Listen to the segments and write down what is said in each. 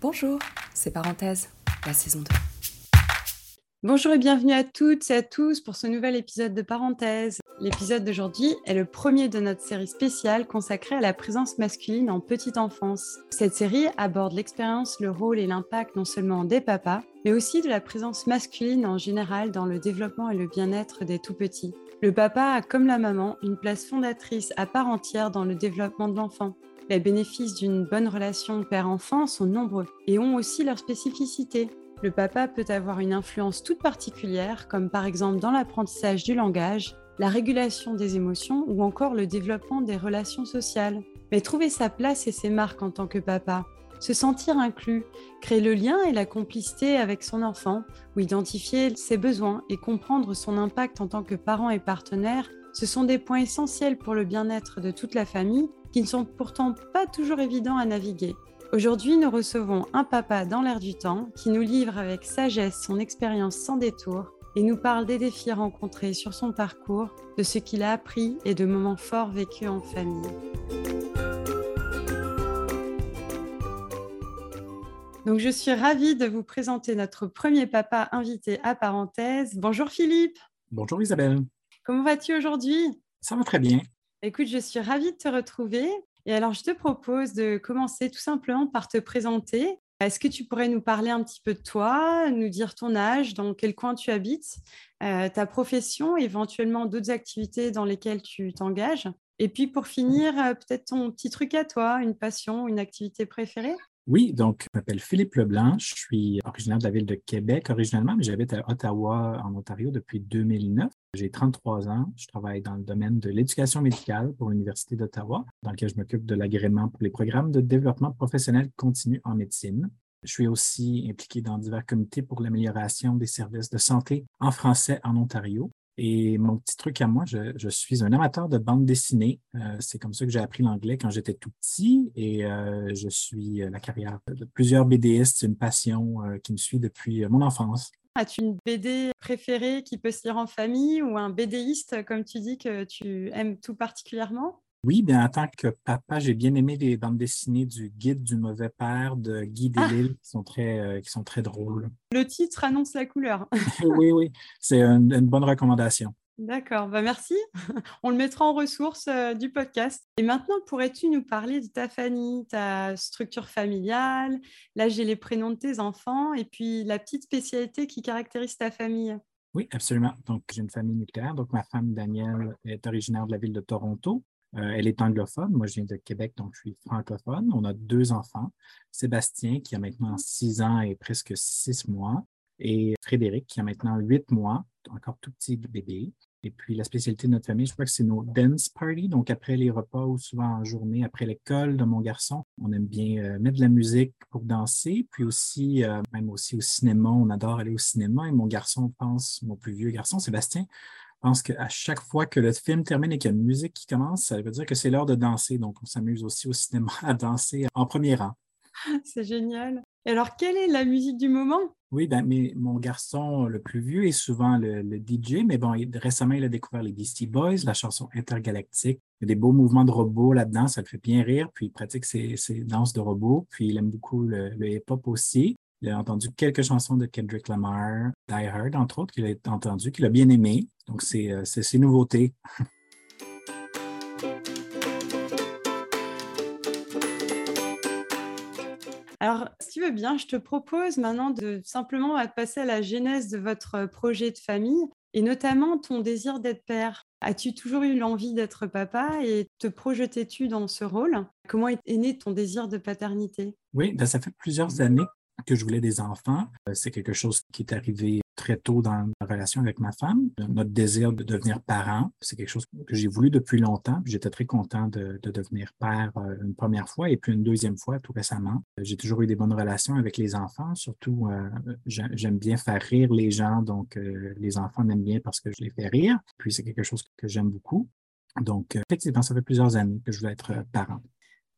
Bonjour, c'est Parenthèse, la saison 2. Bonjour et bienvenue à toutes et à tous pour ce nouvel épisode de Parenthèse. L'épisode d'aujourd'hui est le premier de notre série spéciale consacrée à la présence masculine en petite enfance. Cette série aborde l'expérience, le rôle et l'impact non seulement des papas, mais aussi de la présence masculine en général dans le développement et le bien-être des tout-petits. Le papa a, comme la maman, une place fondatrice à part entière dans le développement de l'enfant. Les bénéfices d'une bonne relation père-enfant sont nombreux et ont aussi leurs spécificités. Le papa peut avoir une influence toute particulière, comme par exemple dans l'apprentissage du langage, la régulation des émotions ou encore le développement des relations sociales. Mais trouver sa place et ses marques en tant que papa, se sentir inclus, créer le lien et la complicité avec son enfant, ou identifier ses besoins et comprendre son impact en tant que parent et partenaire, ce sont des points essentiels pour le bien-être de toute la famille qui ne sont pourtant pas toujours évidents à naviguer. Aujourd'hui, nous recevons un papa dans l'air du temps qui nous livre avec sagesse son expérience sans détour et nous parle des défis rencontrés sur son parcours, de ce qu'il a appris et de moments forts vécus en famille. Donc, je suis ravie de vous présenter notre premier papa invité à parenthèse. Bonjour Philippe. Bonjour Isabelle. Comment vas-tu aujourd'hui? Ça va très bien. Écoute, je suis ravie de te retrouver. Et alors, je te propose de commencer tout simplement par te présenter. Est-ce que tu pourrais nous parler un petit peu de toi, nous dire ton âge, dans quel coin tu habites, euh, ta profession, éventuellement d'autres activités dans lesquelles tu t'engages? Et puis pour finir, euh, peut-être ton petit truc à toi, une passion, une activité préférée? Oui, donc je m'appelle Philippe Leblanc, je suis originaire de la ville de Québec originalement, mais j'habite à Ottawa, en Ontario, depuis 2009. J'ai 33 ans, je travaille dans le domaine de l'éducation médicale pour l'Université d'Ottawa, dans lequel je m'occupe de l'agrément pour les programmes de développement professionnel continu en médecine. Je suis aussi impliqué dans divers comités pour l'amélioration des services de santé en français en Ontario. Et mon petit truc à moi, je, suis un amateur de bande dessinée. Euh, c'est comme ça que j'ai appris l'anglais quand j'étais tout petit et euh, je suis euh, la carrière de plusieurs BDistes. Une passion qui me suit depuis mon enfance. As-tu une BD préférée qui peut se lire en famille ou un BDiste, comme tu dis, que tu aimes tout particulièrement? Oui, bien en tant que papa, j'ai bien aimé les bandes dessinées du Guide du mauvais père de Guy ah! Delisle qui, sont très, euh, qui sont très drôles. Le titre annonce la couleur. oui, oui, c'est une, bonne recommandation. D'accord, bah merci. On le mettra en ressources euh, du podcast. Et maintenant, pourrais-tu nous parler de ta famille, ta structure familiale Là, j'ai les prénoms de tes enfants et puis la petite spécialité qui caractérise ta famille? Oui, absolument. Donc, j'ai une famille nucléaire. Donc, ma femme, Danielle, est originaire de la ville de Toronto. Euh, elle est anglophone. Moi, je viens de Québec, donc je suis francophone. On a deux enfants. Sébastien, qui a maintenant six ans et presque six mois, et Frédéric, qui a maintenant huit mois, encore tout petit bébé. Et puis, la spécialité de notre famille, je crois que c'est nos dance parties. Donc, après les repas ou souvent en journée, après l'école de mon garçon, on aime bien euh, mettre de la musique pour danser. Puis aussi, euh, même aussi au cinéma, on adore aller au cinéma. Et mon garçon pense, mon plus vieux garçon, Sébastien, pense qu'à chaque fois que le film termine et qu'il y a une musique qui commence, ça veut dire que c'est l'heure de danser. Donc, on s'amuse aussi au cinéma à danser en premier rang. C'est génial. Alors, quelle est la musique du moment? Oui, ben, mon garçon le plus vieux est souvent le, DJ, mais bon, récemment, il a découvert les Beastie Boys, la chanson intergalactique. Il y a des beaux mouvements de robots là-dedans, ça le fait bien rire, puis il pratique ses, danses de robots, puis il aime beaucoup le hip-hop aussi. Il a entendu quelques chansons de Kendrick Lamar, Die Hard, entre autres, qu'il a entendu, qu'il a bien aimé. Donc, c'est euh, ses nouveautés. Alors, si tu veux bien, je te propose maintenant de simplement passer à la genèse de votre projet de famille et notamment ton désir d'être père. As-tu toujours eu l'envie d'être papa et te projetais-tu dans ce rôle? Comment est né ton désir de paternité? Oui, ben, ça fait plusieurs années que je voulais des enfants. Euh, c'est quelque chose qui est arrivé très tôt dans la relation avec ma femme. Notre désir de devenir parent, c'est quelque chose que j'ai voulu depuis longtemps. J'étais très content de, devenir père euh, une première fois et puis une deuxième fois tout récemment. J'ai toujours eu des bonnes relations avec les enfants. Surtout, euh, j'aime bien faire rire les gens, donc les enfants m'aiment bien parce que je les fais rire. Puis c'est quelque chose que j'aime beaucoup. Donc, effectivement, ça fait plusieurs années que je voulais être parent.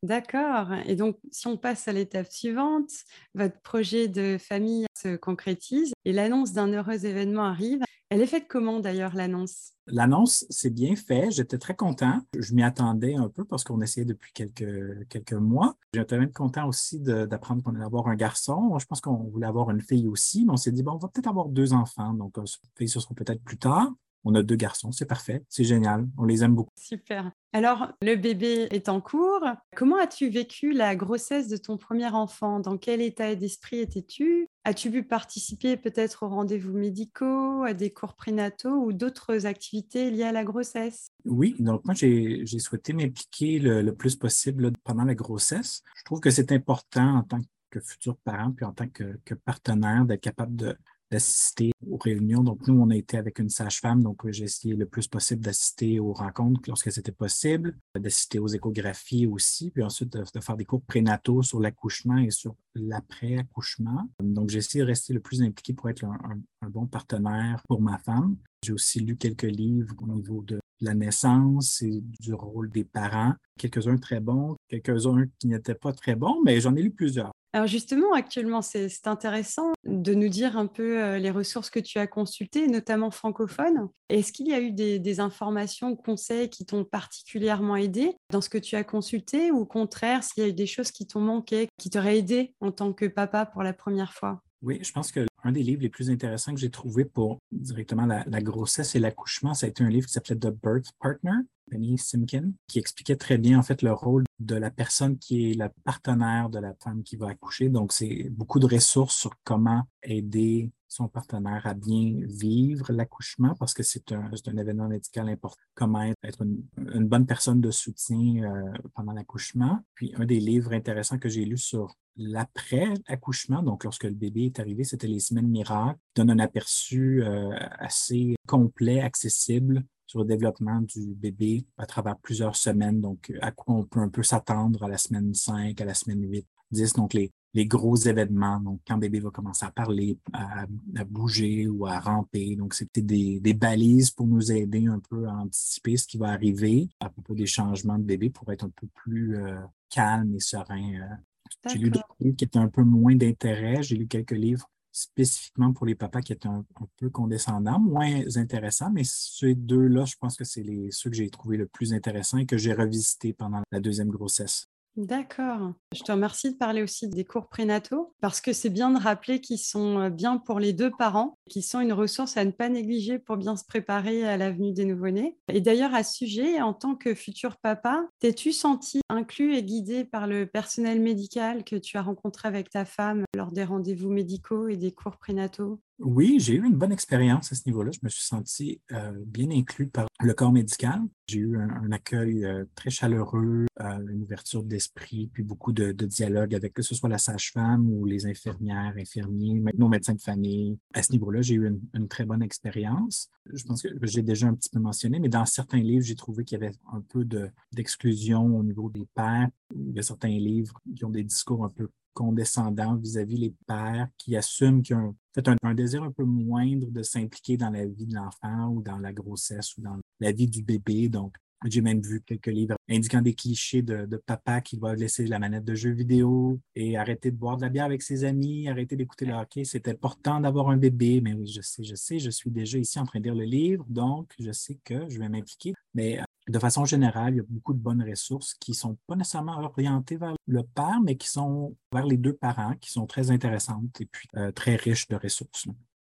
D'accord. Et donc, si on passe à l'étape suivante, votre projet de famille se concrétise et l'annonce d'un heureux événement arrive. Elle est faite comment d'ailleurs l'annonce? L'annonce, c'est bien fait. J'étais très content. Je m'y attendais un peu parce qu'on essayait depuis quelques, quelques mois. J'étais même content aussi d'apprendre qu'on allait avoir un garçon. Je pense qu'on voulait avoir une fille aussi, mais on s'est dit, bon, on va peut-être avoir deux enfants. Donc, euh, filles, ce sera peut-être plus tard. On a deux garçons, c'est parfait, c'est génial, on les aime beaucoup. Super. Alors, le bébé est en cours. Comment as-tu vécu la grossesse de ton premier enfant? Dans quel état d'esprit étais-tu? As-tu pu participer peut-être aux rendez-vous médicaux, à des cours prénataux ou d'autres activités liées à la grossesse? Oui, donc moi, j'ai souhaité m'impliquer le, plus possible pendant la grossesse. Je trouve que c'est important en tant que futur parent, puis en tant que, que partenaire, d'être capable de d'assister aux réunions. Donc, nous, on a été avec une sage-femme, donc j'ai essayé le plus possible d'assister aux rencontres lorsque c'était possible, d'assister aux échographies aussi, puis ensuite de, faire des cours prénataux sur l'accouchement et sur l'après-accouchement. Donc, j'ai essayé de rester le plus impliqué pour être un, bon partenaire pour ma femme. J'ai aussi lu quelques livres au niveau de la naissance et du rôle des parents, quelques-uns très bons, quelques-uns qui n'étaient pas très bons, mais j'en ai lu plusieurs. Alors justement, actuellement, c'est intéressant de nous dire un peu euh, les ressources que tu as consultées, notamment francophones. Est-ce qu'il y a eu des, informations ou conseils qui t'ont particulièrement aidé dans ce que tu as consulté ou au contraire, s'il y a eu des choses qui t'ont manqué, qui t'auraient aidé en tant que papa pour la première fois? Oui, je pense que un des livres les plus intéressants que j'ai trouvé pour directement la, grossesse et l'accouchement, ça a été un livre qui s'appelait The Birth Partner, Penny Simkin, qui expliquait très bien en fait le rôle de la personne qui est la partenaire de la femme qui va accoucher. Donc, c'est beaucoup de ressources sur comment aider son partenaire à bien vivre l'accouchement parce que c'est un, un, événement médical important. Comment être une, bonne personne de soutien euh, pendant l'accouchement. Puis un des livres intéressants que j'ai lu sur l'après-accouchement, donc lorsque le bébé est arrivé, c'était les semaines miracles, donne un aperçu euh, assez complet, accessible sur le développement du bébé à travers plusieurs semaines. Donc, à quoi on peut un peu s'attendre à la semaine 5, à la semaine 8, 10. Donc, les, les gros événements, donc quand le bébé va commencer à parler, à, bouger ou à ramper. Donc, c'était des, des, balises pour nous aider un peu à anticiper ce qui va arriver à propos des changements de bébé pour être un peu plus euh, calme et serein. Euh. J'ai lu des livres qui étaient un peu moins d'intérêt. J'ai lu quelques livres spécifiquement pour les papas qui étaient un, peu condescendants, moins intéressants, mais ces deux-là, je pense que c'est ceux que j'ai trouvé le plus intéressants et que j'ai revisité pendant la deuxième grossesse. D'accord. Je te remercie de parler aussi des cours prénataux parce que c'est bien de rappeler qu'ils sont euh, bien pour les deux parents, qu'ils sont une ressource à ne pas négliger pour bien se préparer à l'avenue des nouveau-nés. Et d'ailleurs, à ce sujet, en tant que futur papa, t'es-tu senti inclus et guidé par le personnel médical que tu as rencontré avec ta femme lors des rendez-vous médicaux et des cours prénataux? Oui, j'ai eu une bonne expérience à ce niveau-là. Je me suis senti euh, bien inclus par le corps médical. J'ai eu un, accueil euh, très chaleureux, euh, une ouverture d'esprit, puis beaucoup de, dialogue avec que ce soit la sage-femme ou les infirmières, infirmiers, nos médecins de famille. À ce niveau-là, j'ai eu une, très bonne expérience. Je pense que j'ai déjà un petit peu mentionné, mais dans certains livres, j'ai trouvé qu'il y avait un peu d'exclusion au niveau des pères. Il y a certains livres qui ont des discours un peu condescendant vis-à-vis les pères qui assument qu'ils ont peut un, désir un peu moindre de s'impliquer dans la vie de l'enfant ou dans la grossesse ou dans la vie du bébé. Donc, j'ai même vu quelques livres indiquant des clichés de, papa qui va laisser la manette de jeux vidéo et arrêter de boire de la bière avec ses amis, arrêter d'écouter le hockey. C'est important d'avoir un bébé. Mais oui, je sais, je sais, je suis déjà ici en train de lire le livre, donc je sais que je vais m'impliquer. Mais de façon générale, il y a beaucoup de bonnes ressources qui ne sont pas nécessairement orientées vers le père, mais qui sont vers les deux parents, qui sont très intéressantes et puis euh, très riches de ressources.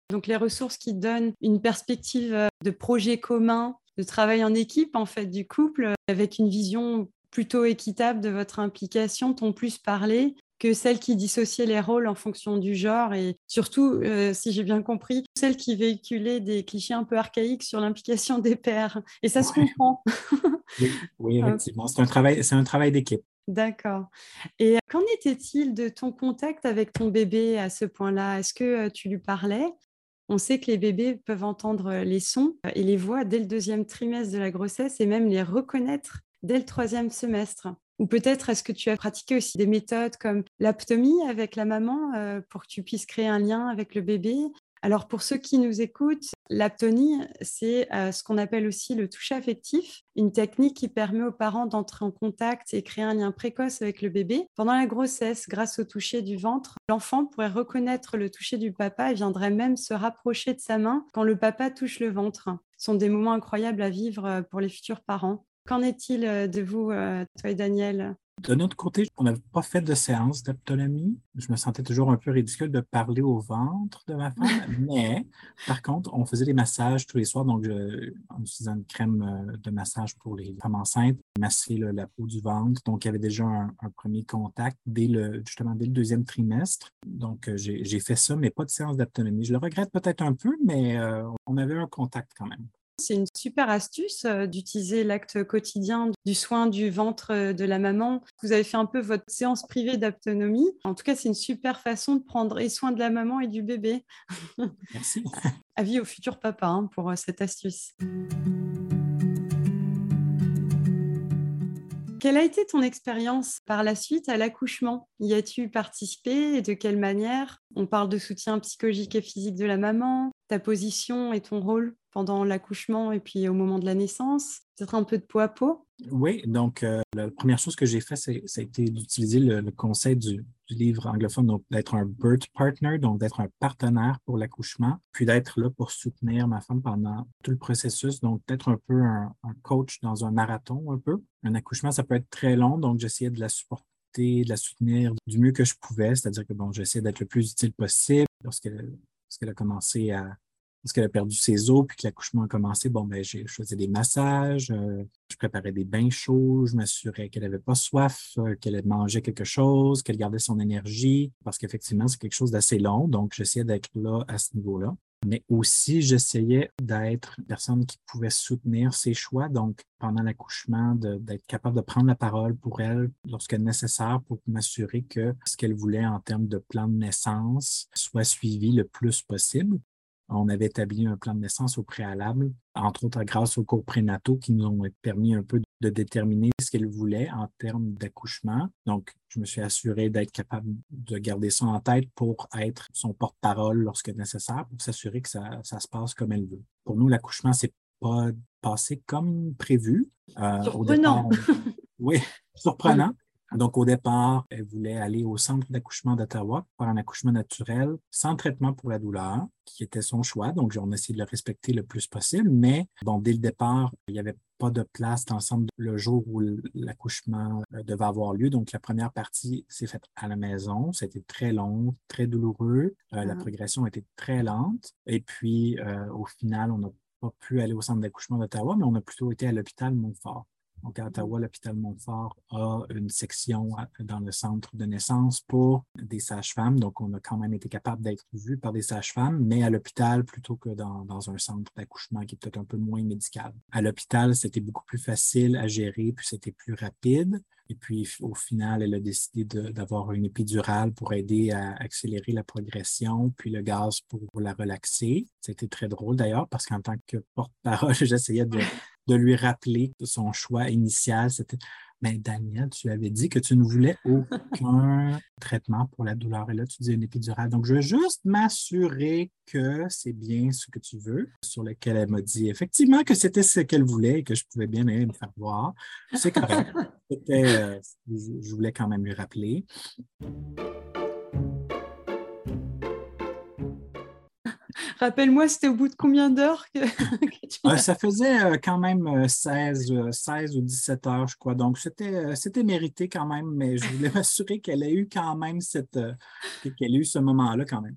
Donc les ressources qui donnent une perspective euh, de projet commun, de travail en équipe en fait du couple, avec une vision plutôt équitable de votre implication, t'ont plus parlé que celles qui dissociaient les rôles en fonction du genre et surtout, euh, si j'ai bien compris, celles qui véhiculaient des clichés un peu archaïques sur l'implication des pères. Et ça se comprend. oui, effectivement. C'est un travail, c'est un travail d'équipe. D'accord. Et qu'en était-il de ton contact avec ton bébé à ce point-là? Est-ce que euh, tu lui parlais? On sait que les bébés peuvent entendre les sons et les voix dès le deuxième trimestre de la grossesse et même les reconnaître dès le troisième semestre. Ou peut-être est-ce que tu as pratiqué aussi des méthodes comme l'aptomie avec la maman euh, pour que tu puisses créer un lien avec le bébé? Alors pour ceux qui nous écoutent, l'aptonie, c'est euh, ce qu'on appelle aussi le toucher affectif, une technique qui permet aux parents d'entrer en contact et créer un lien précoce avec le bébé. Pendant la grossesse, grâce au toucher du ventre, l'enfant pourrait reconnaître le toucher du papa et viendrait même se rapprocher de sa main quand le papa touche le ventre. Ce sont des moments incroyables à vivre euh, pour les futurs parents. Qu'en est-il euh, de vous, toi et Daniel? De notre côté, on n'avait pas fait de séance d'aptonomie. Je me sentais toujours un peu ridicule de parler au ventre de ma femme, mais par contre, on faisait des massages tous les soirs. Donc, je, en utilisant une crème euh, de massage pour les femmes enceintes, masser la peau du ventre. Donc, il y avait déjà un, premier contact dès le, justement dès le deuxième trimestre. Donc, euh, j'ai fait ça, mais pas de séance d'aptonomie. Je le regrette peut-être un peu, mais euh, on avait un contact quand même. C'est une super astuce euh, d'utiliser l'acte quotidien du soin du ventre euh, de la maman. Vous avez fait un peu votre séance privée d'autonomie. En tout cas, c'est une super façon de prendre soin de la maman et du bébé. Merci. Avis au futur papa hein, pour euh, cette astuce. Quelle a été ton expérience par la suite à l'accouchement? Y as-tu participé et de quelle manière? On parle de soutien psychologique et physique de la maman, ta position et ton rôle pendant l'accouchement et puis au moment de la naissance Peut-être un peu de peau à peau? Oui, donc euh, la première chose que j'ai fait, ça a été d'utiliser le, conseil du, livre anglophone, d'être un birth partner, donc d'être un partenaire pour l'accouchement, puis d'être là pour soutenir ma femme pendant tout le processus, donc d'être un peu un, coach dans un marathon un peu. Un accouchement, ça peut être très long, donc j'essayais de la supporter de la soutenir du mieux que je pouvais, c'est-à-dire que bon, j'essayais d'être le plus utile possible lorsqu'elle a commencé à, parce qu'elle a perdu ses os, puis que l'accouchement a commencé, bon, ben, je faisais des massages, euh, je préparais des bains chauds, je m'assurais qu'elle n'avait pas soif, euh, qu'elle mangeait quelque chose, qu'elle gardait son énergie, parce qu'effectivement, c'est quelque chose d'assez long, donc j'essayais d'être là à ce niveau-là. Mais aussi, j'essayais d'être une personne qui pouvait soutenir ses choix, donc pendant l'accouchement, d'être capable de prendre la parole pour elle lorsque nécessaire pour m'assurer que ce qu'elle voulait en termes de plan de naissance soit suivi le plus possible. On avait établi un plan de naissance au préalable, entre autres grâce aux cours prénataux qui nous ont permis un peu de déterminer ce qu'elle voulait en termes d'accouchement. Donc, je me suis assuré d'être capable de garder ça en tête pour être son porte-parole lorsque nécessaire, pour s'assurer que ça, se passe comme elle veut. Pour nous, l'accouchement, c'est pas passé comme prévu. Euh, surprenant. oui, surprenant. Donc, au départ, elle voulait aller au centre d'accouchement d'Ottawa pour un accouchement naturel sans traitement pour la douleur, qui était son choix. Donc, on a essayé de le respecter le plus possible. Mais, bon, dès le départ, il n'y avait pas de place d'ensemble le jour où l'accouchement euh, devait avoir lieu. Donc, la première partie s'est faite à la maison. C'était très long, très douloureux. Euh, la ah. progression était très lente. Et puis, euh, au final, on n'a pas pu aller au centre d'accouchement d'Ottawa, mais on a plutôt été à l'hôpital Montfort. Donc, à Ottawa, l'hôpital Montfort a une section dans le centre de naissance pour des sages-femmes. Donc, on a quand même été capable d'être vu par des sages-femmes, mais à l'hôpital plutôt que dans, dans un centre d'accouchement qui est peut-être un peu moins médical. À l'hôpital, c'était beaucoup plus facile à gérer, puis c'était plus rapide. Et puis, au final, elle a décidé d'avoir une épidurale pour aider à accélérer la progression, puis le gaz pour la relaxer. C'était très drôle d'ailleurs, parce qu'en tant que porte-parole, j'essayais de, de lui rappeler que son choix initial, c'était mais Daniel, tu avais dit que tu ne voulais aucun traitement pour la douleur. Et là, tu dis une épidurale. Donc, je veux juste m'assurer que c'est bien ce que tu veux, sur lequel elle m'a dit effectivement que c'était ce qu'elle voulait et que je pouvais bien me faire voir. C'est correct. Euh, je voulais quand même lui rappeler. Rappelle-moi, c'était au bout de combien d'heures que, tu... Ça faisait euh, quand même 16, euh, 16 euh, ou 17 heures, je crois. Donc, c'était, c'était mérité quand même, mais je voulais m'assurer qu'elle ait eu quand même cette, qu'elle ait eu ce moment-là quand même.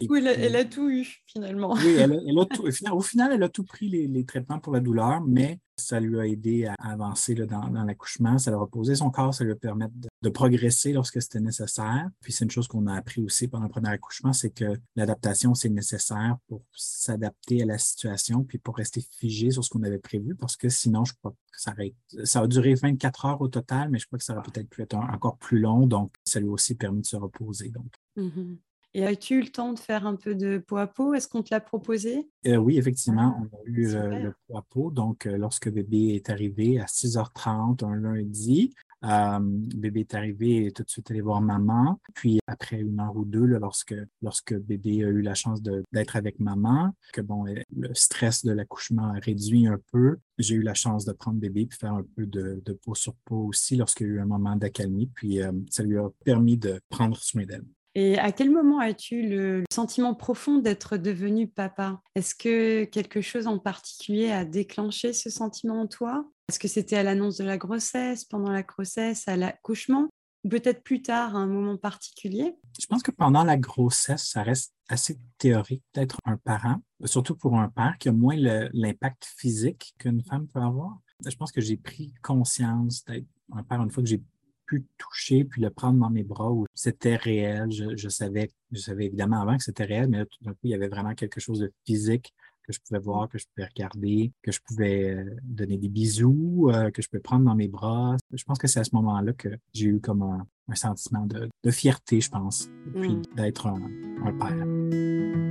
du coup, elle, a, tout eu finalement. Oui, elle a, tout, au final, elle a tout pris les, les traitements pour la douleur, mais ça lui a aidé à avancer dans, l'accouchement, ça lui a reposé son corps, ça lui a permis de, progresser lorsque c'était nécessaire. Puis c'est une chose qu'on a appris aussi pendant le premier accouchement, c'est que l'adaptation, c'est nécessaire pour s'adapter à la situation, puis pour rester figé sur ce qu'on avait prévu, parce que sinon, je crois que ça aurait, ça a duré 24 heures au total, mais je crois que ça aurait peut-être pu être encore plus long, donc ça lui a aussi permis de se reposer. Mm-hmm. Et as-tu eu le temps de faire un peu de peau à peau? Est-ce qu'on te l'a proposé? Euh, Oui, effectivement, on a eu euh, le peau à peau. Donc, euh, lorsque bébé est arrivé à 6h30 un lundi, Euh, bébé est arrivé et tout de suite allé voir maman. Puis après une heure ou deux, lorsque, lorsque bébé a eu la chance d'être avec maman, que bon, le stress de l'accouchement a réduit un peu, j'ai eu la chance de prendre bébé et faire un peu de, peau sur peau aussi lorsqu'il y a eu un moment d'accalmie. Puis ça lui a permis de prendre soin d'elle. Et à quel moment as-tu le sentiment profond d'être devenu papa? Est-ce que quelque chose en particulier a déclenché ce sentiment en toi? Est-ce que c'était à l'annonce de la grossesse, pendant la grossesse, à l'accouchement? Ou peut-être plus tard, à un moment particulier? Je pense que pendant la grossesse, ça reste assez théorique d'être un parent, surtout pour un père qui a moins l'impact physique qu'une femme peut avoir. Je pense que j'ai pris conscience d'être un père une fois que j'ai pu toucher puis le prendre dans mes bras où c'était réel. Je, savais, je savais évidemment avant que c'était réel, mais là, tout d'un coup, il y avait vraiment quelque chose de physique que je pouvais voir, que je pouvais regarder, que je pouvais euh, donner des bisous, euh, que je pouvais prendre dans mes bras. Je pense que c'est à ce moment-là que j'ai eu comme un, sentiment de, fierté, je pense, puis mm. d'être un, un père.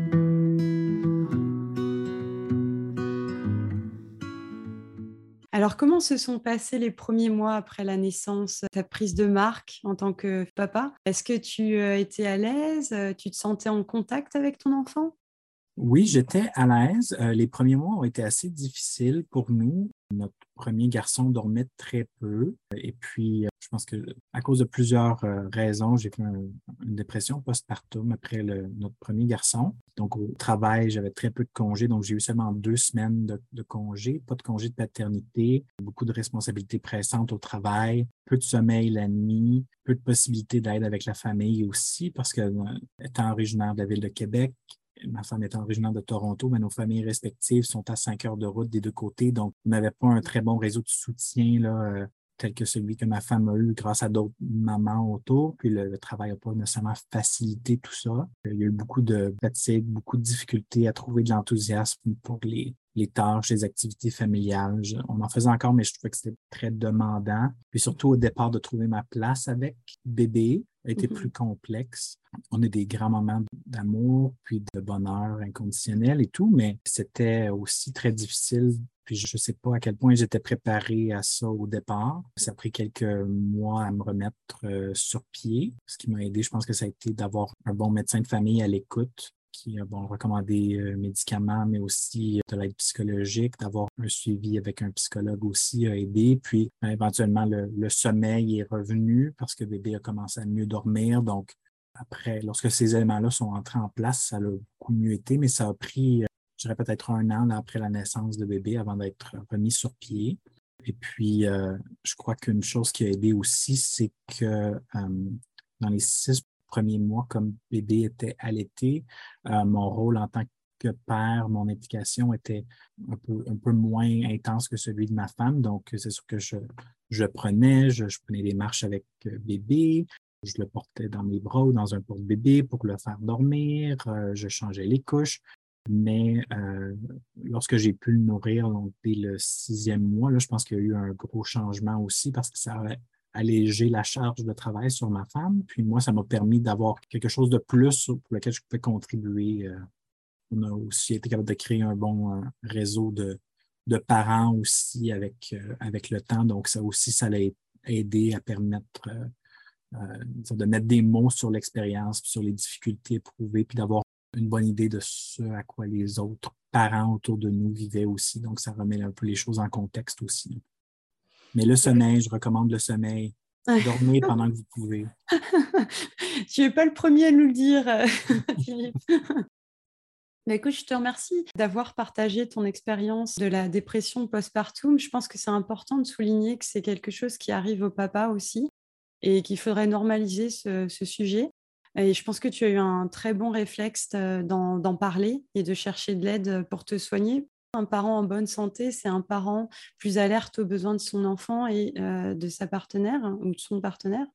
Alors, comment se sont passés les premiers mois après la naissance, ta prise de marque en tant que papa? Est-ce que tu euh, étais à l'aise? Tu te sentais en contact avec ton enfant? Oui, j'étais à l'aise. Euh, les premiers mois ont été assez difficiles pour nous. Notre premier garçon dormait très peu. Et puis, euh, je pense que à cause de plusieurs euh, raisons, j'ai fait une dépression postpartum après notre premier garçon. Donc, au travail, j'avais très peu de congés. Donc, j'ai eu seulement deux semaines de, de congés, pas de congés de paternité, beaucoup de responsabilités pressantes au travail, peu de sommeil la nuit, peu de possibilités d'aide avec la famille aussi, parce que, étant originaire de la ville de Québec, ma femme étant originaire de Toronto, mais nos familles respectives sont à cinq heures de route des deux côtés. Donc, on n'avait pas un très bon réseau de soutien là, euh, tel que celui que ma femme a eu grâce à d'autres mamans autour. Puis le, travail n'a pas nécessairement facilité tout ça. Il y a eu beaucoup de fatigue, beaucoup de difficultés à trouver de l'enthousiasme pour les, les tâches, les activités familiales. on en faisait encore, mais je trouvais que c'était très demandant. Puis surtout au départ, de trouver ma place avec bébé été mm-hmm. plus complexe. On a des grands moments d'amour, puis de bonheur inconditionnel et tout, mais c'était aussi très difficile. Puis je ne sais pas à quel point j'étais préparé à ça au départ. Ça a pris quelques mois à me remettre euh, sur pied. Ce qui m'a aidé, je pense que ça a été d'avoir un bon médecin de famille à l'écoute qui a bon, recommandé euh, médicaments, mais aussi de l'aide psychologique, d'avoir un suivi avec un psychologue aussi a aidé. Puis ben, éventuellement, le, sommeil est revenu parce que bébé a commencé à mieux dormir. Donc, après, lorsque ces éléments-là sont entrés en place, ça a beaucoup mieux été, mais ça a pris, euh, je dirais peut-être un an après la naissance de bébé avant d'être remis sur pied. Et puis, euh, je crois qu'une chose qui a aidé aussi, c'est que dans les six premiers mois, comme bébé était allaité, euh, mon rôle en tant que père, mon implication était un peu, moins intense que celui de ma femme. Donc, c'est sûr que je, prenais, je, prenais des marches avec euh, bébé, je le portais dans mes bras ou dans un porte-bébé pour le faire dormir, euh, je changeais les couches. Mais lorsque j'ai pu le nourrir donc, dès le sixième mois, là, je pense qu'il y a eu un gros changement aussi parce que ça alléger la charge de travail sur ma femme. Puis moi, ça m'a permis d'avoir quelque chose de plus pour lequel je pouvais contribuer. Euh. On a aussi été capable de créer un bon euh, réseau de, de parents aussi avec, euh, avec le temps. Donc, ça aussi, ça l'a aidé à permettre de mettre des mots sur l'expérience, sur les difficultés éprouvées, puis d'avoir une bonne idée de ce à quoi les autres parents autour de nous vivaient aussi. Donc, ça remet un peu les choses en contexte aussi. Mais le sommeil, je recommande le sommeil. Dormez pendant que vous pouvez. tu n'es pas le premier à nous le dire, euh, Philippe. Mais écoute, je te remercie d'avoir partagé ton expérience de la dépression postpartum. Je pense que c'est important de souligner que c'est quelque chose qui arrive au papa aussi et qu'il faudrait normaliser ce, ce, sujet. Et je pense que tu as eu un très bon réflexe euh, d'en parler et de chercher de l'aide pour te soigner un parent en bonne santé, c'est un parent plus alerte aux besoins de son enfant et euh, de sa partenaire hein, ou de son partenaire.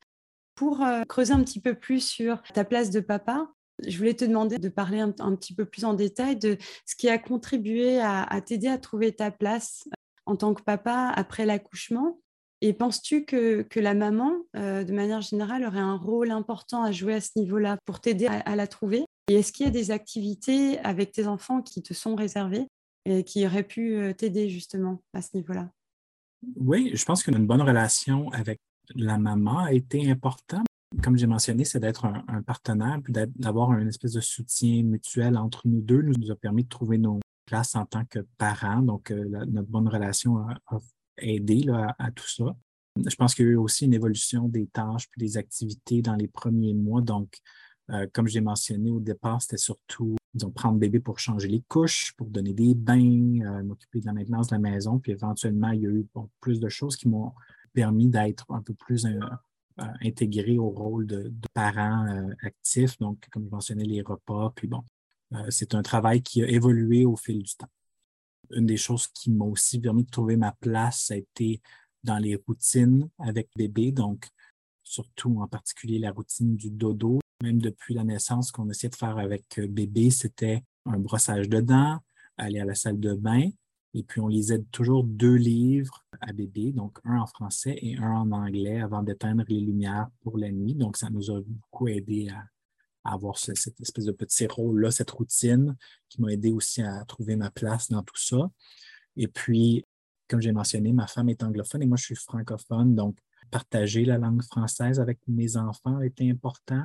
Pour euh, creuser un petit peu plus sur ta place de papa, je voulais te demander de parler un, petit peu plus en détail de ce qui a contribué à, t'aider à trouver ta place euh, en tant que papa après l'accouchement. Et penses-tu que, la maman, de manière générale, aurait un rôle important à jouer à ce niveau-là pour t'aider à la trouver? Et est-ce qu'il y a des activités avec tes enfants qui te sont réservées? Et qui aurait pu euh, t'aider justement à ce niveau-là? Oui, je pense qu'on a une bonne relation avec la maman a été importante. Comme j'ai mentionné, c'est d'être un, partenaire, puis d'avoir une espèce de soutien mutuel entre nous deux, nous, a permis de trouver nos places en tant que parents. Donc, euh, notre bonne relation a, aidé à, tout ça. Je pense qu'il y a eu aussi une évolution des tâches puis des activités dans les premiers mois. Donc, euh, comme j'ai mentionné au départ, c'était surtout disons, prendre bébé pour changer les couches, pour donner des bains, euh, m'occuper de la maintenance de la maison. Puis éventuellement, il y a eu plus de choses qui m'ont permis d'être un peu plus euh, intégré au rôle de, parent actif. Donc, comme je mentionnais, les repas. Puis bon, c'est un travail qui a évolué au fil du temps. Une des choses qui m'a aussi permis de trouver ma place, ça a été dans les routines avec bébé. Donc, surtout en particulier la routine du dodo. Même depuis la naissance, qu'on essayait de faire avec euh, bébé, c'était un brossage de dents, aller à la salle de bain, et puis on lisait toujours deux livres à bébé, donc un en français et un en anglais avant d'éteindre les lumières pour la nuit. Donc, ça nous a beaucoup aidé à, avoir cette espèce de petit rôle-là, cette routine qui m'a aidé aussi à trouver ma place dans tout ça. Et puis, comme j'ai mentionné, ma femme est anglophone et moi, je suis francophone. Donc, partager la langue française avec mes enfants été important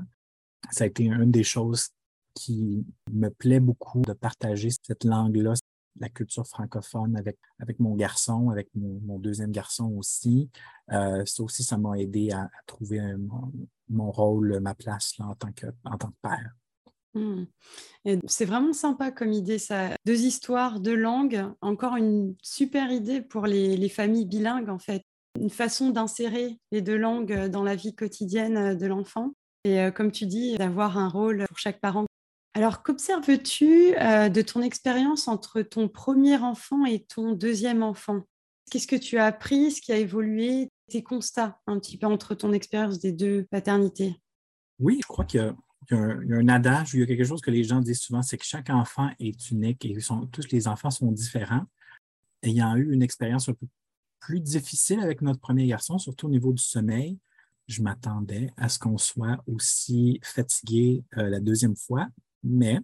ça a été une des choses qui me plaît beaucoup de partager cette langue-là, la culture francophone avec, avec mon garçon, avec mon, deuxième garçon aussi. Euh, ça aussi, ça m'a aidé à, trouver mon, rôle, ma place en, tant que, en tant que père. Hmm. C'est vraiment sympa comme idée, ça. Deux histoires, deux langues, encore une super idée pour les familles bilingues, en fait. Une façon d'insérer les deux langues dans la vie quotidienne de l'enfant et euh, comme tu dis, d'avoir un rôle pour chaque parent. Alors, qu'observes-tu euh, de ton expérience entre ton premier enfant et ton deuxième enfant? Qu'est-ce que tu as appris, ce qui a évolué, tes constats un petit peu entre ton expérience des deux paternités? Oui, je crois qu'il y, a un adage, il y a quelque chose que les gens disent souvent, c'est que chaque enfant est unique et tous les enfants sont différents. Ayant eu une expérience un peu plus difficile avec notre premier garçon, surtout au niveau du sommeil, je m'attendais à ce qu'on soit aussi fatigué euh, la deuxième fois, mais.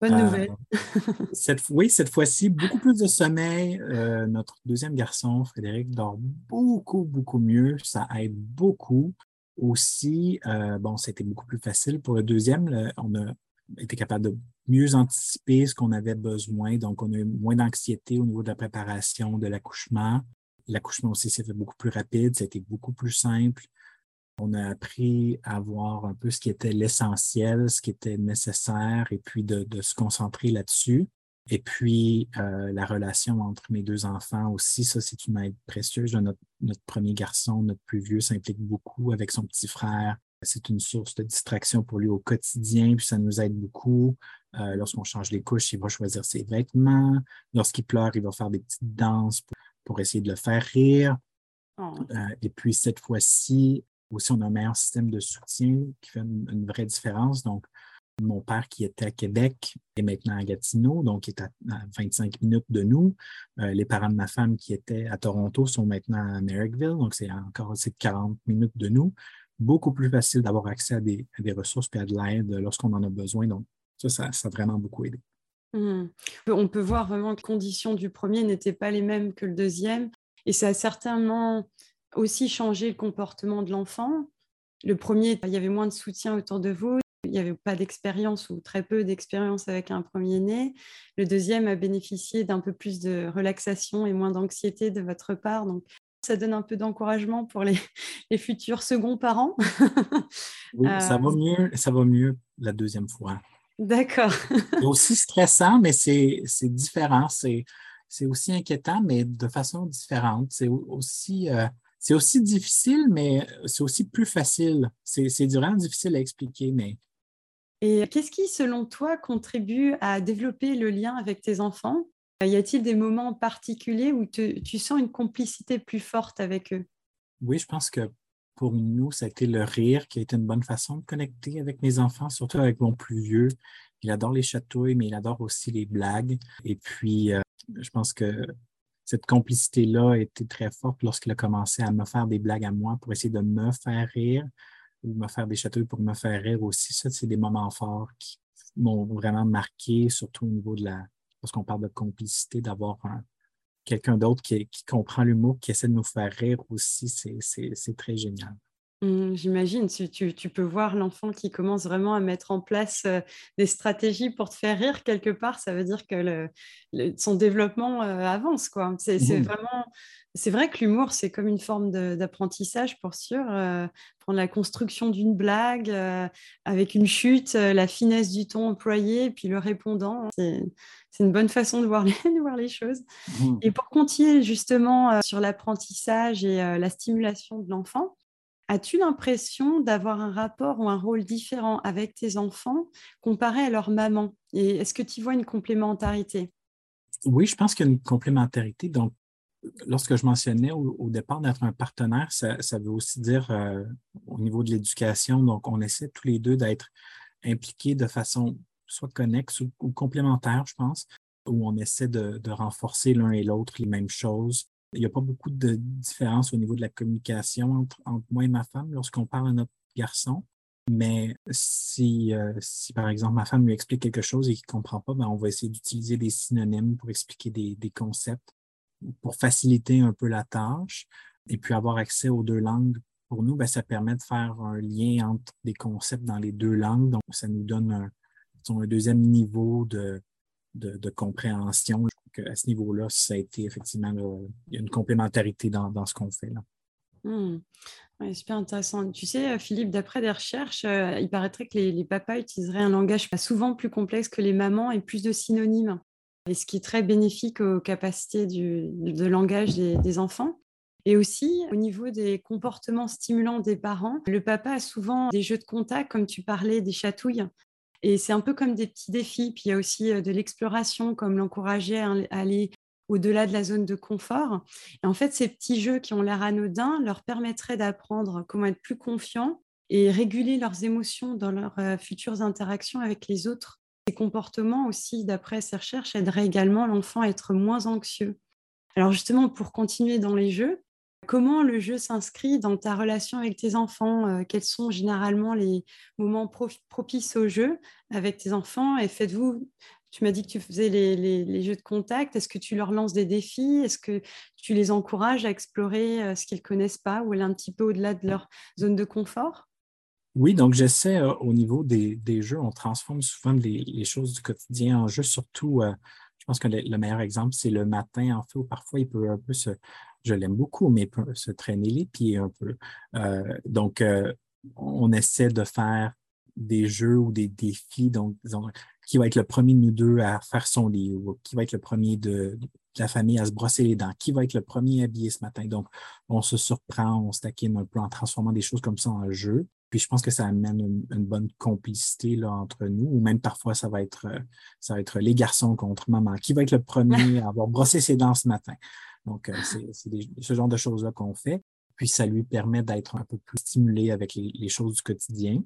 Bonne euh, nouvelle. cette, oui, cette fois-ci, beaucoup plus de sommeil. Euh, notre deuxième garçon, Frédéric, dort beaucoup, beaucoup mieux. Ça aide beaucoup. Aussi, bon, c'était beaucoup plus facile. Pour le deuxième, on a été capable de mieux anticiper ce qu'on avait besoin. Donc, on a eu moins d'anxiété au niveau de la préparation de l'accouchement. L'accouchement aussi s'est fait beaucoup plus rapide, été beaucoup plus simple. On a appris à voir un peu ce qui était l'essentiel, ce qui était nécessaire, et puis de, se concentrer là-dessus. Et puis, euh, la relation entre mes deux enfants aussi, ça, c'est une aide précieuse. Notre, premier garçon, notre plus vieux, s'implique beaucoup avec son petit frère. C'est une source de distraction pour lui au quotidien, puis ça nous aide beaucoup. Euh, lorsqu'on change les couches, il va choisir ses vêtements. Lorsqu'il pleure, il va faire des petites danses pour essayer de le faire rire. Oh. Euh, et puis cette fois-ci, aussi, on a un meilleur système de soutien qui fait une, vraie différence. Donc, mon père qui était à Québec est maintenant à Gatineau, donc il est à, 25 minutes de nous. Euh, les parents de ma femme qui étaient à Toronto sont maintenant à Merrickville, donc c'est encore aussi 40 minutes de nous. Beaucoup plus facile d'avoir accès à des, ressources et à de l'aide lorsqu'on en a besoin. Donc, ça, ça, ça a vraiment beaucoup aidé. Mmh. On peut voir vraiment que les conditions du premier n'étaient pas les mêmes que le deuxième. Et ça a certainement aussi changé le comportement de l'enfant. Le premier, il y avait moins de soutien autour de vous. Il n'y avait pas d'expérience ou très peu d'expérience avec un premier-né. Le deuxième a bénéficié d'un peu plus de relaxation et moins d'anxiété de votre part. Donc, ça donne un peu d'encouragement pour les, futurs seconds parents. oui, ça euh, mieux, ça va mieux la deuxième fois. D'accord. c'est aussi stressant, mais c'est différent. C'est aussi inquiétant, mais de façon différente. C'est aussi, euh, aussi difficile, mais c'est aussi plus facile. C'est vraiment difficile à expliquer, mais. Et qu'est-ce qui, selon toi, contribue à développer le lien avec tes enfants? Y a-t-il des moments particuliers où tu sens une complicité plus forte avec eux? Oui, je pense que pour nous, ça a été le rire qui a été une bonne façon de connecter avec mes enfants, surtout avec mon plus vieux. Il adore les chatouilles, mais il adore aussi les blagues. Et puis, euh, je pense que cette complicité-là a été très forte lorsqu'il a commencé à me faire des blagues à moi pour essayer de me faire rire ou me faire des chatouilles pour me faire rire aussi. Ça, c'est des moments forts qui m'ont vraiment marqué, surtout au niveau de la, lorsqu'on parle de complicité, d'avoir un, quelqu'un d'autre qui, qui, comprend l'humour, qui essaie de nous faire rire aussi, c'est très génial. Mmh, j'imagine, tu, tu, peux voir l'enfant qui commence vraiment à mettre en place euh, des stratégies pour te faire rire quelque part. Ça veut dire que le, son développement euh, avance. quoi. C'est mmh. vraiment, c'est vrai que l'humour, c'est comme une forme d'apprentissage pour sûr. Euh, prendre la construction d'une blague avec une chute, la finesse du ton employé, puis le répondant. C'est une bonne façon de voir les, de voir les choses. Mmh. Et pour continuer justement sur l'apprentissage et la stimulation de l'enfant, As-tu l'impression d'avoir un rapport ou un rôle différent avec tes enfants comparé à leur maman? Et est-ce que tu vois une complémentarité? Oui, je pense qu'il y a une complémentarité. Donc, lorsque je mentionnais au, départ d'être un partenaire, ça, veut aussi dire euh, au niveau de l'éducation. Donc, on essaie tous les deux d'être impliqués de façon soit connexe ou, complémentaire, je pense, où on essaie de renforcer l'un et l'autre les mêmes choses il n'y a pas beaucoup de différence au niveau de la communication entre, moi et ma femme lorsqu'on parle à notre garçon. Mais si, euh, si, par exemple, ma femme lui explique quelque chose et qu'il ne comprend pas, ben, on va essayer d'utiliser des synonymes pour expliquer des, concepts, pour faciliter un peu la tâche. Et puis avoir accès aux deux langues, pour nous, ben, ça permet de faire un lien entre des concepts dans les deux langues. Donc, ça nous donne un, deuxième niveau de, de compréhension à ce niveau-là, ça a été effectivement une complémentarité dans, ce qu'on fait. Là. Hmm. super intéressant. Tu sais, Philippe, d'après des recherches, euh, il paraîtrait que les, papas utiliseraient un langage souvent plus complexe que les mamans et plus de synonymes, et ce qui est très bénéfique aux capacités du, de langage des, enfants. Et aussi, au niveau des comportements stimulants des parents, le papa a souvent des jeux de contact, comme tu parlais, des chatouilles, et c'est un peu comme des petits défis. Puis il y a aussi de l'exploration, comme l'encourager à aller au-delà de la zone de confort. Et en fait, ces petits jeux qui ont l'air anodins leur permettraient d'apprendre comment être plus confiants et réguler leurs émotions dans leurs futures interactions avec les autres. Ces comportements aussi, d'après ces recherches, aideraient également l'enfant à être moins anxieux. Alors justement, pour continuer dans les jeux, Comment le jeu s'inscrit dans ta relation avec tes enfants euh, Quels sont généralement les moments propices au jeu avec tes enfants Et faites-vous, tu m'as dit que tu faisais les, jeux de contact, est-ce que tu leur lances des défis Est-ce que tu les encourages à explorer euh, ce qu'ils ne connaissent pas ou aller un petit peu au-delà de leur zone de confort? Oui, donc j'essaie euh, au niveau des, jeux, on transforme souvent les, choses du quotidien en jeu, surtout je pense que le, meilleur exemple, c'est le matin, en fait, où parfois il peut un peu se, je l'aime beaucoup, mais peut se traîner les pieds un peu. Euh, donc, euh, on essaie de faire des jeux ou des défis. Donc, disons, qui va être le premier de nous deux à faire son lit ou qui va être le premier de, la famille à se brosser les dents, qui va être le premier habillé ce matin. Donc, on se surprend, on se taquine un peu en transformant des choses comme ça en jeu. Puis je pense que ça amène une, bonne complicité là, entre nous, ou même parfois ça va être euh, ça va être les garçons contre maman. Qui va être le premier à avoir brossé ses dents ce matin? Donc, euh, c'est ce genre de choses-là qu'on fait. Puis ça lui permet d'être un peu plus stimulé avec les, choses du quotidien.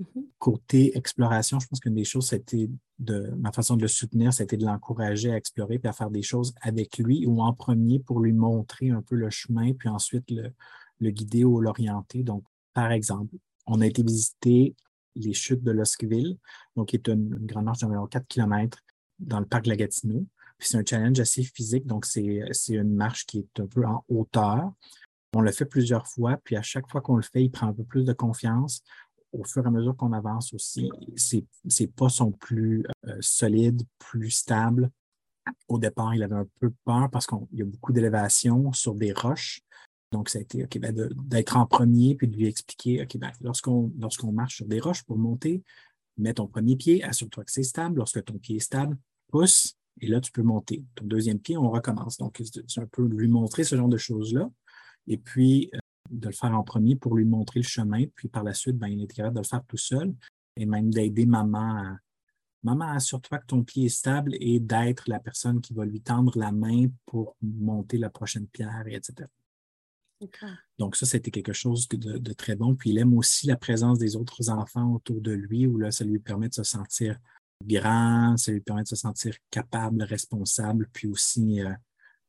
Mm-hmm. Côté exploration, je pense qu'une des choses, c'était de ma façon de le soutenir, c'était de l'encourager à explorer et à faire des choses avec lui ou en premier pour lui montrer un peu le chemin, puis ensuite le, le guider ou l'orienter. Donc, par exemple, on a été visiter les chutes de Losqueville, donc qui est une, grande marche d'environ 4 km dans le parc de la Gatineau. Puis c'est un challenge assez physique, donc c'est une marche qui est un peu en hauteur. On le fait plusieurs fois, puis à chaque fois qu'on le fait, il prend un peu plus de confiance. Au fur et à mesure qu'on avance aussi, ses, pas sont plus euh, solides, plus stables. Au départ, il avait un peu peur parce qu'il y a beaucoup d'élévation sur des roches. Donc, ça a été ben, d'être en premier puis de lui expliquer OK, ben, lorsqu'on lorsqu'on marche sur des roches pour monter, mets ton premier pied, assure-toi que c'est stable. Lorsque ton pied est stable, pousse et là, tu peux monter. Ton deuxième pied, on recommence. Donc, c'est un peu lui montrer ce genre de choses-là et puis euh, de le faire en premier pour lui montrer le chemin. Puis par la suite, ben, il est capable de le faire tout seul et même d'aider maman à Maman, assure-toi que ton pied est stable et d'être la personne qui va lui tendre la main pour monter la prochaine pierre, etc. Donc, ça, c'était quelque chose de, très bon. Puis, il aime aussi la présence des autres enfants autour de lui, où là, ça lui permet de se sentir grand, ça lui permet de se sentir capable, responsable, puis aussi euh,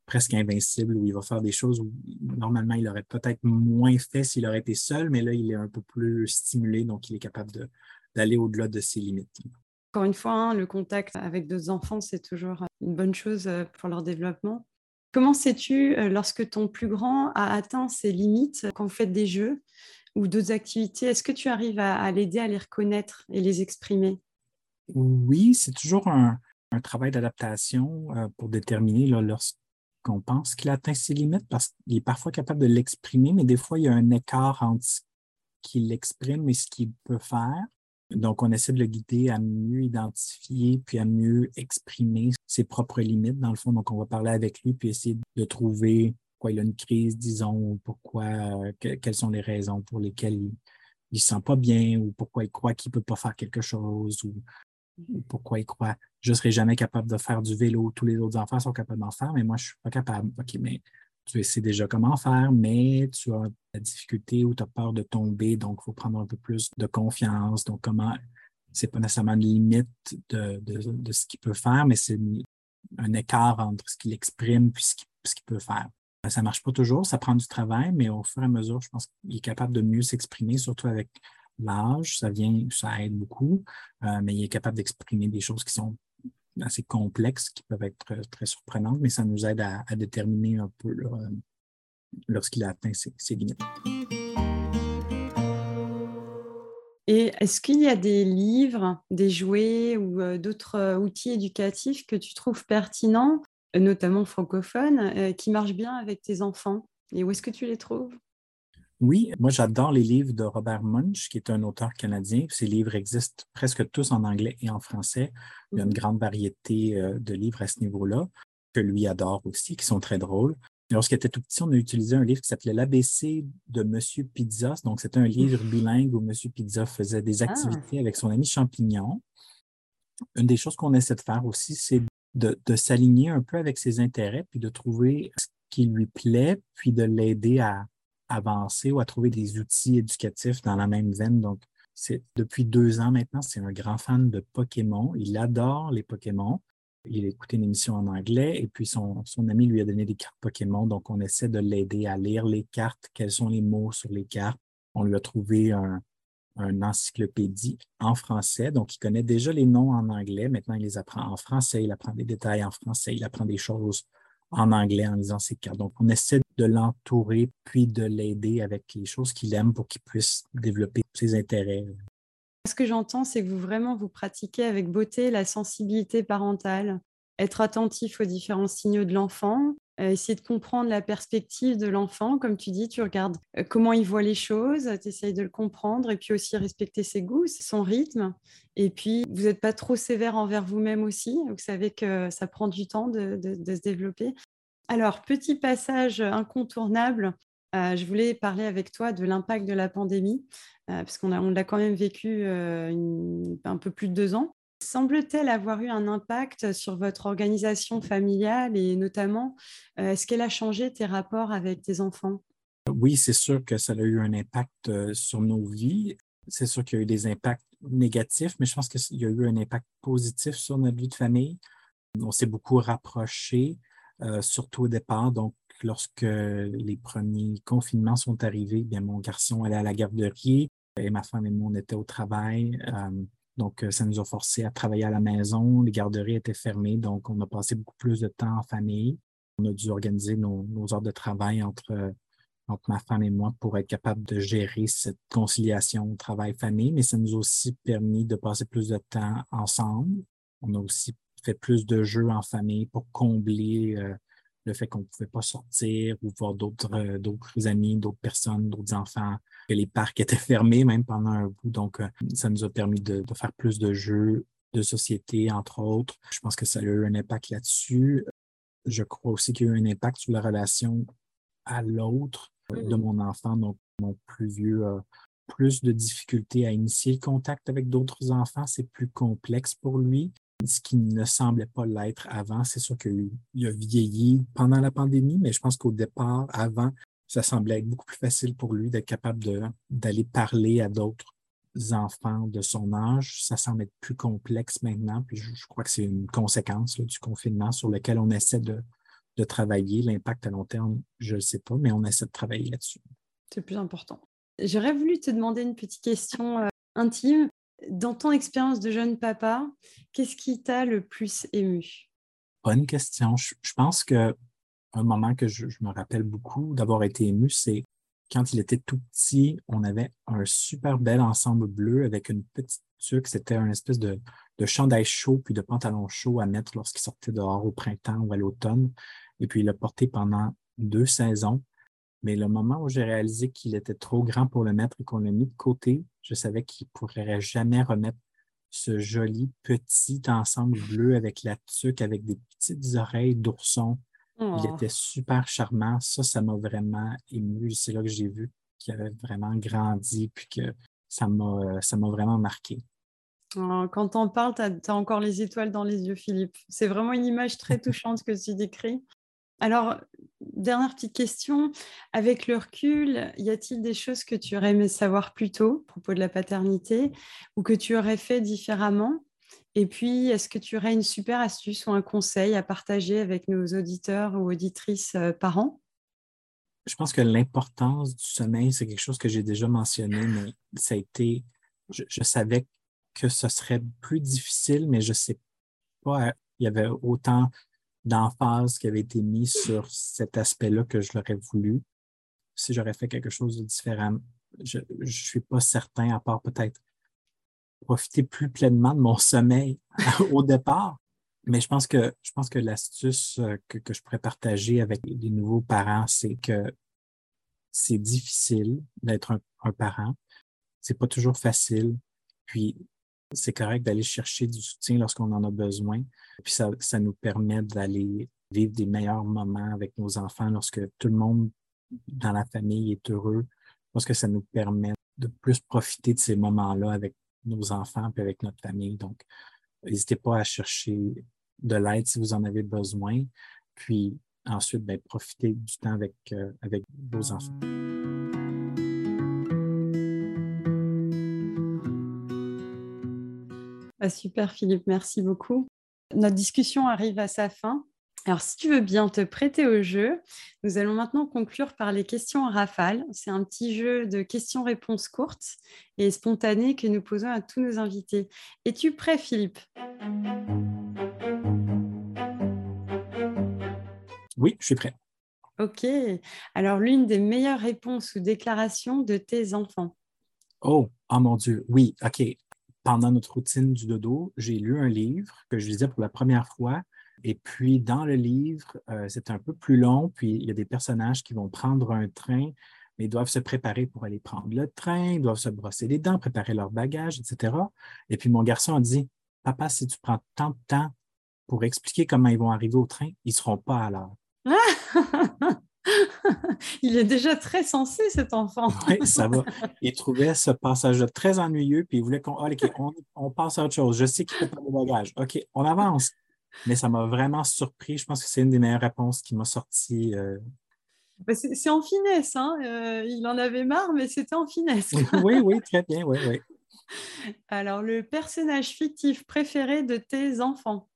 presque invincible, où il va faire des choses où normalement il aurait peut-être moins fait s'il aurait été seul, mais là, il est un peu plus stimulé, donc il est capable d'aller au-delà de ses limites. Encore une fois, hein, le contact avec d'autres enfants, c'est toujours une bonne chose euh, pour leur développement. Comment sais-tu lorsque ton plus grand a atteint ses limites quand vous faites des jeux ou d'autres activités Est-ce que tu arrives à, l'aider à les reconnaître et les exprimer? Oui, c'est toujours un, travail d'adaptation pour déterminer lorsqu'on pense qu'il atteint ses limites parce qu'il est parfois capable de l'exprimer, mais des fois, il y a un écart entre ce qu'il exprime et ce qu'il peut faire. Donc, on essaie de le guider à mieux identifier puis à mieux exprimer ses propres limites, dans le fond. Donc, on va parler avec lui puis essayer de trouver pourquoi il a une crise, disons, pourquoi, euh, quelles sont les raisons pour lesquelles il ne se sent pas bien ou pourquoi il croit qu'il ne peut pas faire quelque chose ou, pourquoi il croit je ne serai jamais capable de faire du vélo, tous les autres enfants sont capables d'en faire, mais moi, je ne suis pas capable. OK, mais tu sais déjà comment faire, mais tu as la difficulté ou tu as peur de tomber, donc il faut prendre un peu plus de confiance. Donc, comment, c'est pas nécessairement une limite de, ce qu'il peut faire, mais c'est un écart entre ce qu'il exprime et ce qu'il peut faire. Ça ne marche pas toujours, ça prend du travail, mais au fur et à mesure, je pense qu'il est capable de mieux s'exprimer, surtout avec l'âge. Ça vient, ça aide beaucoup, euh, mais il est capable d'exprimer des choses qui sont assez complexes qui peuvent être très, surprenantes, mais ça nous aide à, déterminer un peu lorsqu'il a atteint ses, limites. Et est-ce qu'il y a des livres, des jouets ou euh, d'autres euh, outils éducatifs que tu trouves pertinents, notamment francophones, euh, qui marchent bien avec tes enfants Et où est-ce que tu les trouves? Oui, moi j'adore les livres de Robert Munch, qui est un auteur canadien. Ces livres existent presque tous en anglais et en français. Il y a une mhm. grande variété euh, de livres à ce niveau-là, que lui adore aussi, qui sont très drôles. Lorsqu'il était tout petit, on a utilisé un livre qui s'appelait L'ABC de Monsieur Pizza. Donc, c'était un livre bilingue où Monsieur Pizza faisait des ah. activités avec son ami Champignon. Une des choses qu'on essaie de faire aussi, c'est de, de s'aligner un peu avec ses intérêts, puis de trouver ce qui lui plaît, puis de l'aider à, avancer ou à trouver des outils éducatifs dans la même veine. Donc, depuis deux ans maintenant, c'est un grand fan de Pokémon. Il adore les Pokémon. Il a écouté une émission en anglais et puis son, ami lui a donné des cartes Pokémon. Donc, on essaie de l'aider à lire les cartes, quels sont les mots sur les cartes. On lui a trouvé un, un encyclopédie en français. Donc, il connaît déjà les noms en anglais. Maintenant, il les apprend en français. Il apprend des détails en français. Il apprend des choses en anglais en lisant ses cartes. Donc, on essaie de l'entourer puis de l'aider avec les choses qu'il aime pour qu'il puisse développer ses intérêts. Ce que j'entends, c'est que vous vraiment vous pratiquez avec beauté la sensibilité parentale, être attentif aux différents signaux de l'enfant, essayer de comprendre la perspective de l'enfant. Comme tu dis, tu regardes euh, comment il voit les choses, tu essayes de le comprendre et puis aussi respecter ses goûts, son rythme. Et puis, vous n'êtes pas trop sévère envers vous-même aussi. Vous savez que ça prend du temps de, se développer. Alors, petit passage incontournable. Euh, je voulais parler avec toi de l'impact de la pandémie, parce qu'on on l'a quand même vécu un peu plus de deux ans. Semble-t-elle avoir eu un impact sur votre organisation familiale et notamment, euh, est-ce qu'elle a changé tes rapports avec tes enfants? Oui, c'est sûr que ça a eu un impact euh, sur nos vies. C'est sûr qu'il y a eu des impacts négatifs, mais je pense qu'il y a eu un impact positif sur notre vie de famille. On s'est beaucoup rapprochés, euh, surtout au départ. Donc, lorsque les premiers confinements sont arrivés, bien, mon garçon allait à la garderie et ma femme et moi, on était au travail. Donc, euh, ça nous a forcé à travailler à la maison. Les garderies étaient fermées, donc on a passé beaucoup plus de temps en famille. On a dû organiser nos, heures de travail entre, entre ma femme et moi pour être capable de gérer cette conciliation travail-famille, mais ça nous a aussi permis de passer plus de temps ensemble. On a aussi fait plus de jeux en famille pour combler euh, le fait qu'on ne pouvait pas sortir ou voir euh, d'autres amis, d'autres personnes, d'autres enfants, que les parcs étaient fermés même pendant un bout. Donc, euh, ça nous a permis de, faire plus de jeux de société, entre autres. Je pense que ça a eu un impact là-dessus. Je crois aussi qu'il y a eu un impact sur la relation à l'autre de mon enfant. Donc, mon plus vieux a plus de difficultés à initier le contact avec d'autres enfants. C'est plus complexe pour lui ce qui ne semblait pas l'être avant. C'est sûr qu'il a vieilli pendant la pandémie, mais je pense qu'au départ, avant, ça semblait être beaucoup plus facile pour lui d'être capable d'aller parler à d'autres enfants de son âge. Ça semble être plus complexe maintenant, puis je, crois que c'est une conséquence du confinement sur lequel on essaie de, travailler. L'impact à long terme, je ne sais pas, mais on essaie de travailler là-dessus. C'est plus important. J'aurais voulu te demander une petite question euh, intime. Dans ton expérience de jeune papa, qu'est-ce qui t'a le plus ému? Bonne question. Je, pense que un moment que je, me rappelle beaucoup d'avoir été ému, c'est quand il était tout petit, on avait un super bel ensemble bleu avec une petite tuque. C'était un espèce de, de chandail chaud puis de pantalon chaud à mettre lorsqu'il sortait dehors au printemps ou à l'automne. Et puis, il l'a porté pendant deux saisons. Mais le moment où j'ai réalisé qu'il était trop grand pour le mettre et qu'on l'a mis de côté, je savais qu'il ne pourrait jamais remettre ce joli petit ensemble bleu avec la tuque, avec des petites oreilles d'ourson. Il oh. était super charmant. Ça, ça m'a vraiment ému. C'est là que j'ai vu qu'il avait vraiment grandi puis que ça m'a, ça m'a vraiment marqué. Oh, quand on parle, tu as, encore les étoiles dans les yeux, Philippe. C'est vraiment une image très touchante que tu décris. Alors, dernière petite question. Avec le recul, y a-t-il des choses que tu aurais aimé savoir plus tôt à propos de la paternité ou que tu aurais fait différemment? Et puis, est-ce que tu aurais une super astuce ou un conseil à partager avec nos auditeurs ou auditrices euh, parents? Je pense que l'importance du sommeil, c'est quelque chose que j'ai déjà mentionné, mais ça a été, je, je savais que ce serait plus difficile, mais je ne sais pas, il y avait autant d'emphase qui avait été mise sur cet aspect-là que je l'aurais voulu. Si j'aurais fait quelque chose de différent, je ne suis pas certain, à part peut-être profiter plus pleinement de mon sommeil au départ. Mais je pense que je pense que l'astuce euh, que, que, je pourrais partager avec les nouveaux parents, c'est que c'est difficile d'être un, un, parent. C'est pas toujours facile. Puis c'est correct d'aller chercher du soutien lorsqu'on en a besoin. Puis ça, ça nous permet d'aller vivre des meilleurs moments avec nos enfants lorsque tout le monde dans la famille est heureux. Parce que ça nous permet de plus profiter de ces moments-là avec nos enfants et avec notre famille. Donc, n'hésitez pas à chercher de l'aide si vous en avez besoin. Puis ensuite, ben, profitez du temps avec, euh, avec vos enfants. Ah, super Philippe, merci beaucoup. Notre discussion arrive à sa fin. Alors, si tu veux bien te prêter au jeu, nous allons maintenant conclure par les questions en rafale. C'est un petit jeu de questions-réponses courtes et spontanées que nous posons à tous nos invités. Es-tu prêt, Philippe? Oui, je suis prêt. Ok. Alors, l'une des meilleures réponses ou déclarations de tes enfants? Oh, oh mon Dieu, oui, ok pendant notre routine du dodo, j'ai lu un livre que je lisais pour la première fois. Et puis, dans le livre, euh, c'est un peu plus long, puis il y a des personnages qui vont prendre un train, mais ils doivent se préparer pour aller prendre le train, ils doivent se brosser les dents, préparer leur bagage, etc. Et puis, mon garçon a dit, Papa, si tu prends tant de temps pour expliquer comment ils vont arriver au train, ils ne seront pas à l'heure. il est déjà très sensé, cet enfant. oui, ça va. Il trouvait ce passage-là très ennuyeux, puis il voulait qu'on on, passe à autre chose. Je sais qu'il faut pas de bagage. OK, on avance. Mais ça m'a vraiment surpris. Je pense que c'est une des meilleures réponses qui m'a sorti. Euh. Ben, c'est en finesse. Hein? Euh, il en avait marre, mais c'était en finesse. oui, oui, très bien. Oui, oui. Alors, le personnage fictif préféré de tes enfants?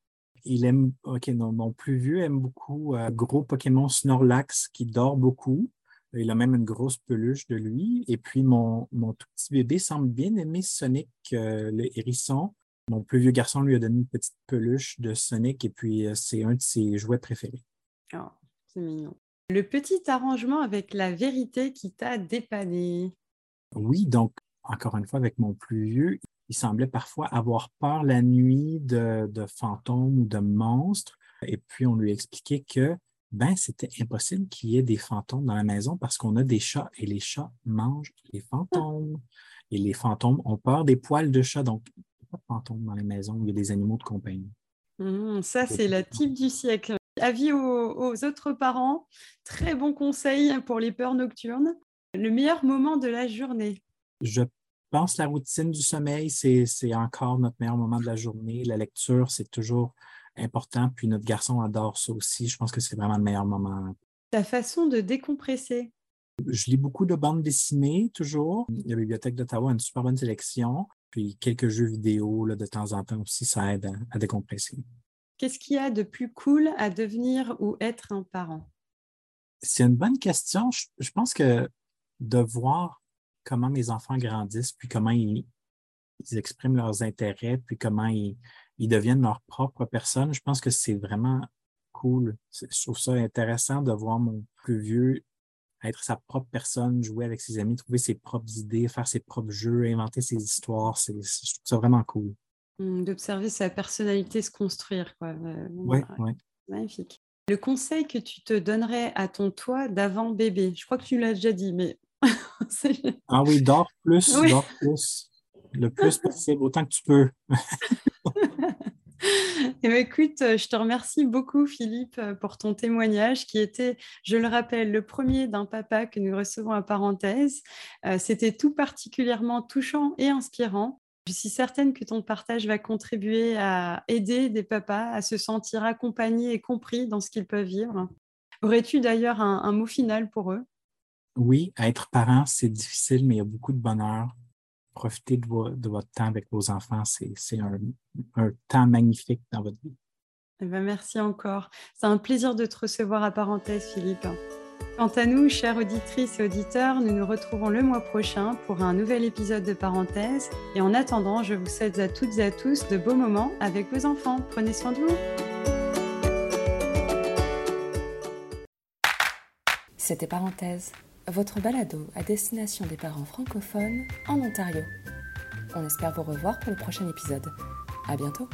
Il aime, ok, mon plus vieux aime beaucoup euh, gros Pokémon Snorlax qui dort beaucoup. Il a même une grosse peluche de lui. Et puis, mon, mon tout petit bébé semble bien aimer Sonic, euh, le hérisson. Mon plus vieux garçon lui a donné une petite peluche de Sonic et puis euh, c'est un de ses jouets préférés. Oh, c'est mignon. Le petit arrangement avec la vérité qui t'a dépanné. Oui, donc, encore une fois, avec mon plus vieux, il semblait parfois avoir peur la nuit de, fantômes ou de monstres. Et puis, on lui expliquait que ben, c'était impossible qu'il y ait des fantômes dans la maison parce qu'on a des chats et les chats mangent les fantômes. Et les fantômes ont peur des poils de chat. Donc, pas de fantômes dans les maisons il y a des animaux de compagnie. Mmh, ça, c'est la type du siècle. Avis aux, aux, autres parents, très bon conseil pour les peurs nocturnes. Le meilleur moment de la journée. Je pense que la routine du sommeil, c'est encore notre meilleur moment de la journée. La lecture, c'est toujours important. Puis notre garçon adore ça aussi. Je pense que c'est vraiment le meilleur moment. Ta façon de décompresser. Je lis beaucoup de bandes dessinées, toujours. La Bibliothèque d'Ottawa a une super bonne sélection. Puis quelques jeux vidéo là, de temps en temps aussi, ça aide à, décompresser. Qu'est-ce qu'il y a de plus cool à devenir ou être un parent? C'est une bonne question. je pense que de voir comment mes enfants grandissent, puis comment ils, expriment leurs intérêts, puis comment ils, deviennent leur propre personne. Je pense que c'est vraiment cool. Je trouve ça intéressant de voir mon plus vieux être sa propre personne, jouer avec ses amis, trouver ses propres idées, faire ses propres jeux, inventer ses histoires. C'est, je trouve ça vraiment cool. Mmh, d'observer sa personnalité se construire. Quoi. Oui, oui. Magnifique. Le conseil que tu te donnerais à ton toi d'avant bébé, je crois que tu l'as déjà dit, mais. ah oui, dors plus, dors plus. Le plus possible, autant que tu peux. Eh bien, écoute, euh, je te remercie beaucoup, Philippe, euh, pour ton témoignage qui était, je le rappelle, le premier d'un papa que nous recevons à parenthèse. Euh, c'était tout particulièrement touchant et inspirant. Je suis certaine que ton partage va contribuer à aider des papas à se sentir accompagnés et compris dans ce qu'ils peuvent vivre. Aurais-tu d'ailleurs un, mot final pour eux? Oui, être parent, c'est difficile, mais il y a beaucoup de bonheur. Profitez de, votre temps avec vos enfants. C'est un, un, temps magnifique dans votre vie. Eh ben, merci encore. C'est un plaisir de te recevoir à parenthèse, Philippe. Quant à nous, chères auditrices et auditeurs, nous nous retrouvons le mois prochain pour un nouvel épisode de Parenthèse. Et en attendant, je vous souhaite à toutes et à tous de beaux moments avec vos enfants. Prenez soin de vous. C'était Parenthèse, votre balado à destination des parents francophones en Ontario. On espère vous revoir pour le prochain épisode. À bientôt!